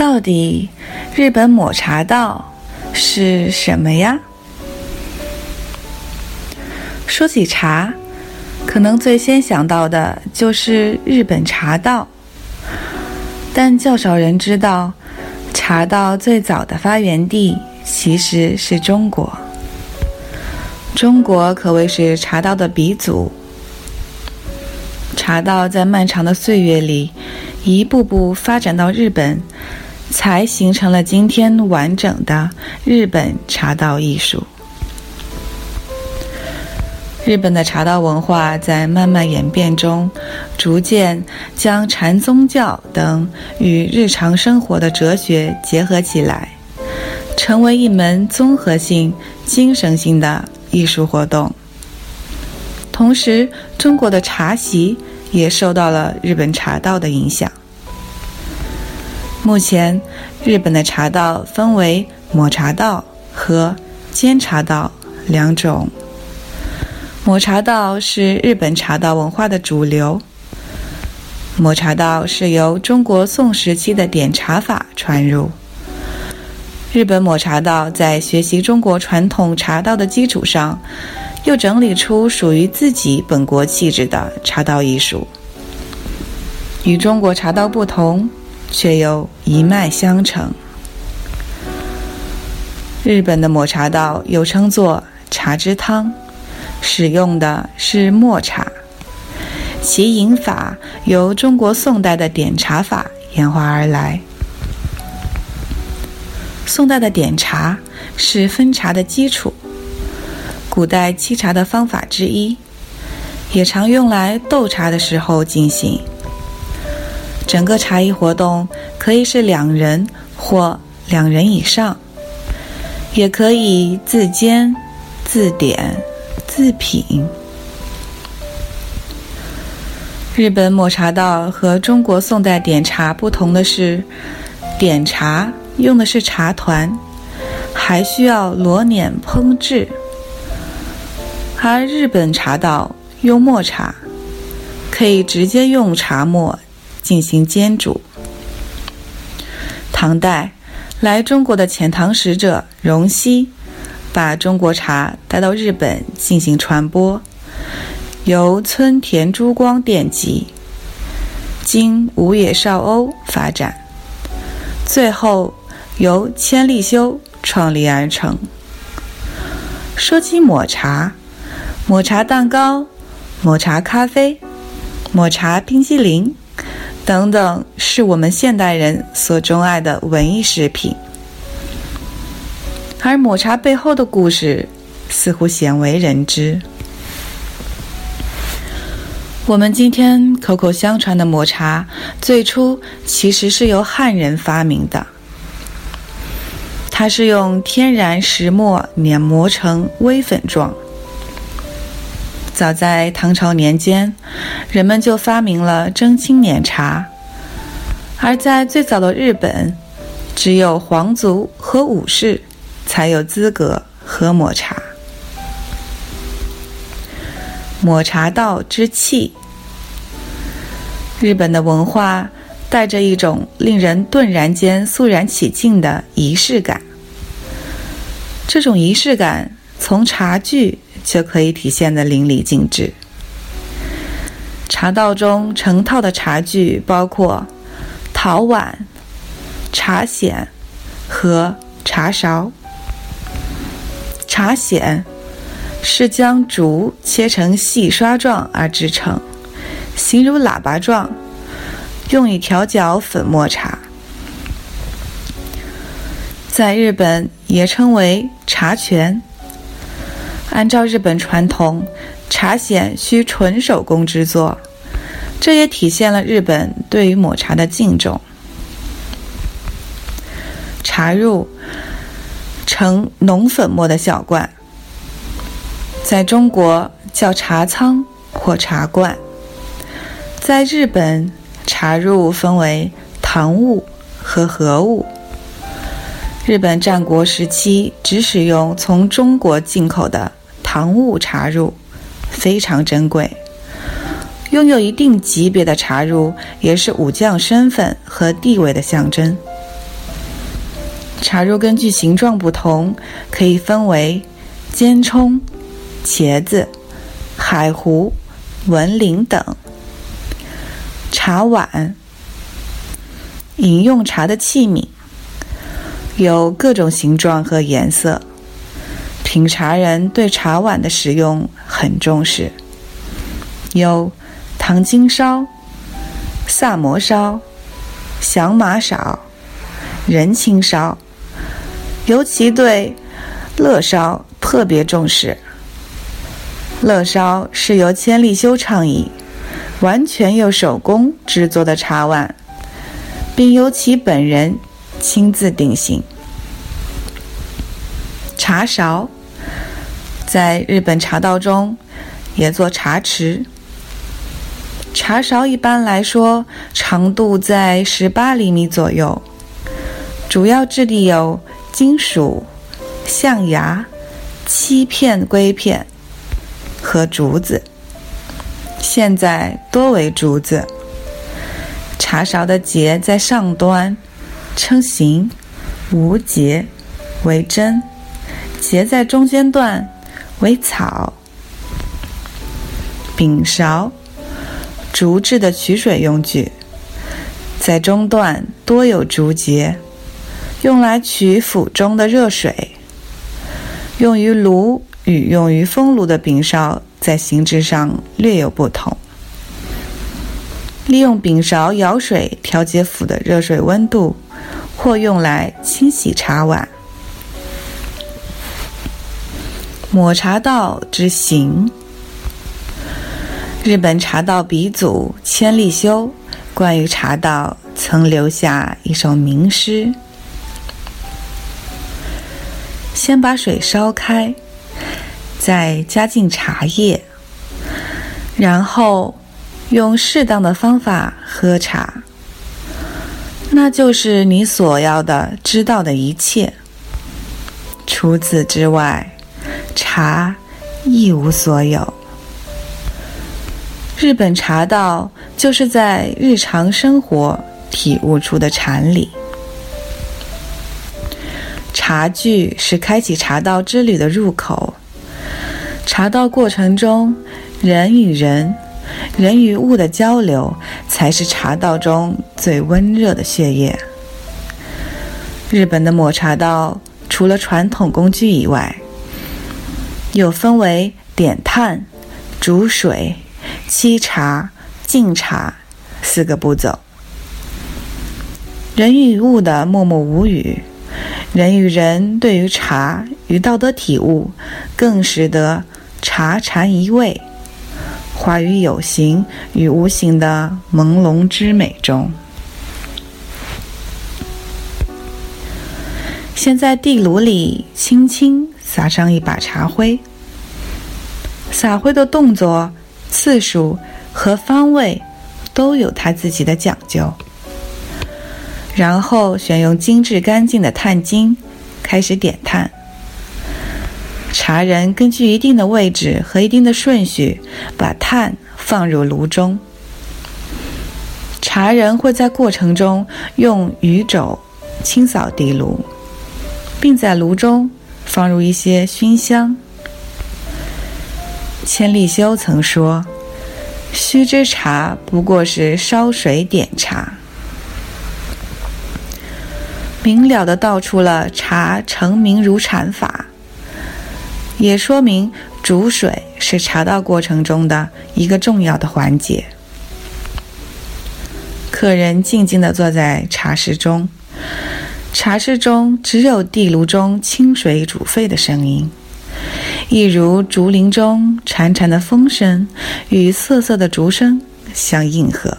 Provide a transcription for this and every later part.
到底日本抹茶道是什么呀？说起茶，可能最先想到的就是日本茶道，但较少人知道，茶道最早的发源地其实是中国。中国可谓是茶道的鼻祖。茶道在漫长的岁月里，一步步发展到日本。才形成了今天完整的日本茶道艺术。日本的茶道文化在慢慢演变中，逐渐将禅宗教等与日常生活的哲学结合起来，成为一门综合性、精神性的艺术活动。同时，中国的茶席也受到了日本茶道的影响。目前，日本的茶道分为抹茶道和煎茶道两种。抹茶道是日本茶道文化的主流。抹茶道是由中国宋时期的点茶法传入。日本抹茶道在学习中国传统茶道的基础上，又整理出属于自己本国气质的茶道艺术。与中国茶道不同。却又一脉相承。日本的抹茶道又称作茶之汤，使用的是抹茶，其饮法由中国宋代的点茶法演化而来。宋代的点茶是分茶的基础，古代沏茶的方法之一，也常用来斗茶的时候进行。整个茶艺活动可以是两人或两人以上，也可以自煎、自点、自品。日本抹茶道和中国宋代点茶不同的是，点茶用的是茶团，还需要罗碾烹制；而日本茶道用抹茶，可以直接用茶末。进行煎煮。唐代来中国的遣唐使者荣西，把中国茶带到日本进行传播，由村田珠光奠基，经五野少欧发展，最后由千利休创立而成。说起抹茶，抹茶蛋糕、抹茶咖啡、抹茶冰激凌。等等，是我们现代人所钟爱的文艺食品，而抹茶背后的故事似乎鲜为人知。我们今天口口相传的抹茶，最初其实是由汉人发明的，它是用天然石磨碾磨成微粉状。早在唐朝年间，人们就发明了蒸青碾茶，而在最早的日本，只有皇族和武士才有资格喝抹茶。抹茶道之气，日本的文化带着一种令人顿然间肃然起敬的仪式感。这种仪式感从茶具。就可以体现的淋漓尽致。茶道中成套的茶具包括陶碗、茶筅和茶勺。茶筅是将竹切成细刷状而制成，形如喇叭状，用以调搅粉末茶。在日本也称为茶泉。按照日本传统，茶筅需纯手工制作，这也体现了日本对于抹茶的敬重。茶入呈浓粉末的小罐，在中国叫茶仓或茶罐。在日本，茶入分为唐物和和物。日本战国时期只使用从中国进口的唐物茶入，非常珍贵。拥有一定级别的茶入，也是武将身份和地位的象征。茶入根据形状不同，可以分为尖冲、茄子、海湖、文铃等。茶碗，饮用茶的器皿，有各种形状和颜色。品茶人对茶碗的使用很重视，有。糖金烧、萨摩烧、响马烧、人情烧，尤其对乐烧特别重视。乐烧是由千利休倡议，完全由手工制作的茶碗，并由其本人亲自定型。茶勺在日本茶道中也做茶匙。茶勺一般来说长度在十八厘米左右，主要质地有金属、象牙、漆片、硅片和竹子，现在多为竹子。茶勺的节在上端，称形，无节为针；节在中间段为草。柄勺。竹制的取水用具，在中段多有竹节，用来取釜中的热水。用于炉与用于风炉的柄勺在形制上略有不同。利用柄勺舀水调节釜的热水温度，或用来清洗茶碗。抹茶道之行。日本茶道鼻祖千利休关于茶道曾留下一首名诗：先把水烧开，再加进茶叶，然后用适当的方法喝茶，那就是你所要的知道的一切。除此之外，茶一无所有。日本茶道就是在日常生活体悟出的禅理。茶具是开启茶道之旅的入口。茶道过程中，人与人、人与物的交流，才是茶道中最温热的血液。日本的抹茶道除了传统工具以外，又分为点炭、煮水。沏茶、敬茶四个步骤。人与物的默默无语，人与人对于茶与道德体悟，更使得茶禅一味，化于有形与无形的朦胧之美中。先在地炉里轻轻撒上一把茶灰，撒灰的动作。次数和方位都有他自己的讲究。然后选用精致干净的炭精，开始点炭。茶人根据一定的位置和一定的顺序，把炭放入炉中。茶人会在过程中用鱼肘清扫地炉，并在炉中放入一些熏香。千利休曾说：“须知茶不过是烧水点茶。”明了的道出了茶成名如禅法，也说明煮水是茶道过程中的一个重要的环节。客人静静地坐在茶室中，茶室中只有地炉中清水煮沸的声音。一如竹林中潺潺的风声与瑟瑟的竹声相应和。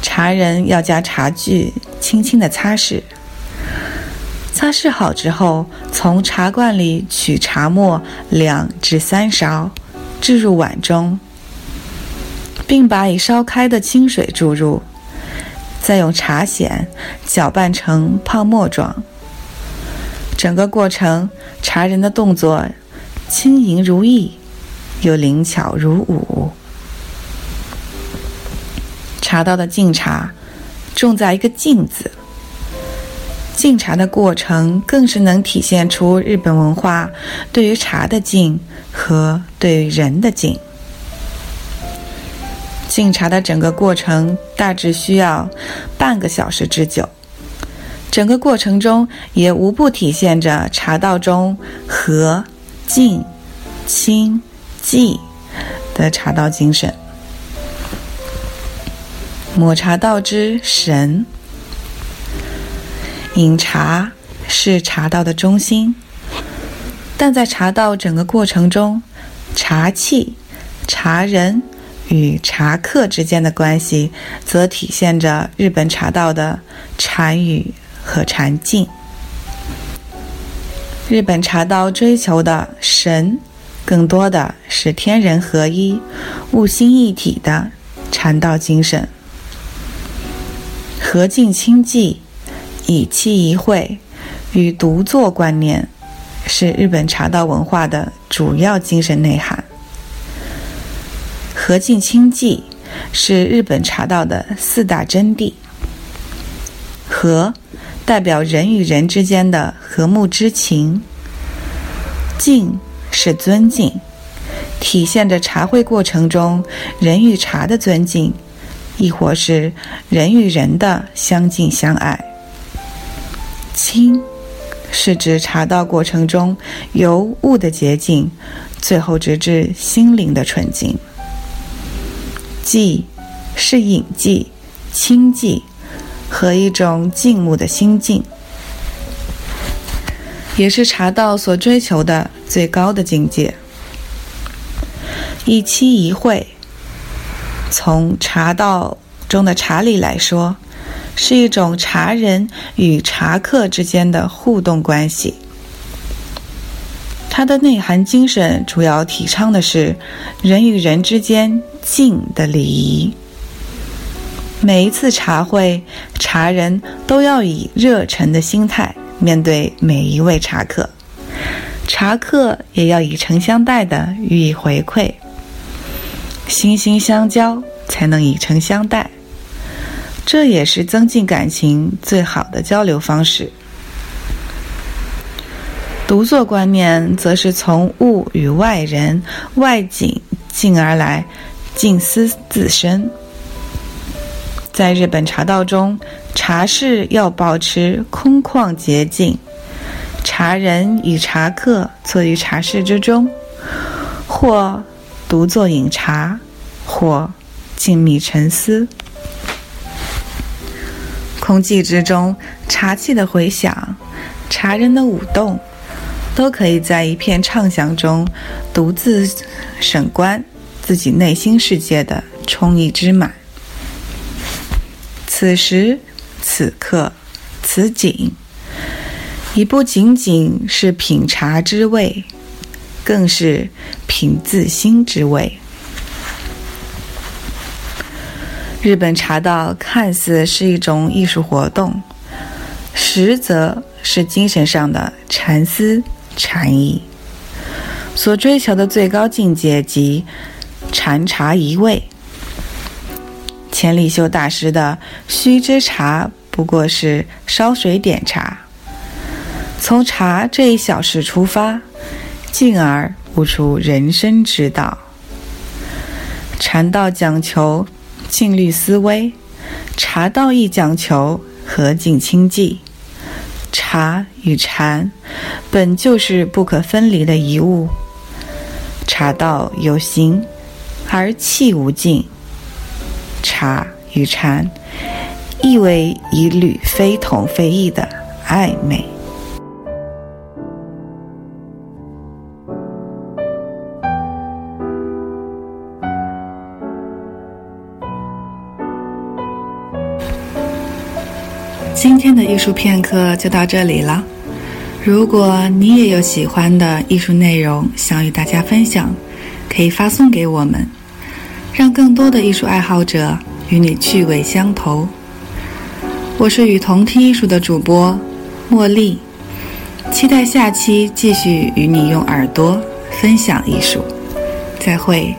茶人要加茶具，轻轻的擦拭。擦拭好之后，从茶罐里取茶末两至三勺，置入碗中，并把已烧开的清水注入，再用茶筅搅拌成泡沫状。整个过程，茶人的动作轻盈如意，又灵巧如舞。茶道的敬茶，重在一个“敬”字。敬茶的过程，更是能体现出日本文化对于茶的敬和对于人的敬。敬茶的整个过程大致需要半个小时之久，整个过程中也无不体现着茶道中和、静、清、寂的茶道精神。抹茶道之神。饮茶是茶道的中心，但在茶道整个过程中，茶器、茶人与茶客之间的关系，则体现着日本茶道的禅语和禅境。日本茶道追求的神，更多的是天人合一、物心一体的禅道精神，和静清寂。以气一会与独坐观念，是日本茶道文化的主要精神内涵。和敬清寂是日本茶道的四大真谛。和代表人与人之间的和睦之情，敬是尊敬，体现着茶会过程中人与茶的尊敬，亦或是人与人的相敬相爱。清是指茶道过程中由物的洁净，最后直至心灵的纯净。寂是隐寂、清寂和一种静穆的心境，也是茶道所追求的最高的境界。一期一会，从茶道中的茶理来说。是一种茶人与茶客之间的互动关系。它的内涵精神主要提倡的是人与人之间敬的礼仪。每一次茶会，茶人都要以热忱的心态面对每一位茶客，茶客也要以诚相待的予以回馈。心心相交，才能以诚相待。这也是增进感情最好的交流方式。独坐观念则是从物与外人、外景进而来，静思自身。在日本茶道中，茶室要保持空旷洁净，茶人与茶客坐于茶室之中，或独坐饮茶，或静谧沉思。空寂之中，茶器的回响，茶人的舞动，都可以在一片畅想中独自审观自己内心世界的充溢之满。此时此刻，此景，已不仅仅是品茶之味，更是品自心之味。日本茶道看似是一种艺术活动，实则是精神上的禅思禅意。所追求的最高境界即禅茶一味。千里修大师的须知茶不过是烧水点茶，从茶这一小事出发，进而悟出人生之道。禅道讲求。静虑思维，茶道亦讲求和静清寂。茶与禅本就是不可分离的一物。茶道有形，而气无尽。茶与禅亦为一缕非同非异的暧昧。今天的艺术片刻就到这里了。如果你也有喜欢的艺术内容想与大家分享，可以发送给我们，让更多的艺术爱好者与你趣味相投。我是与同听艺术的主播茉莉，期待下期继续与你用耳朵分享艺术。再会。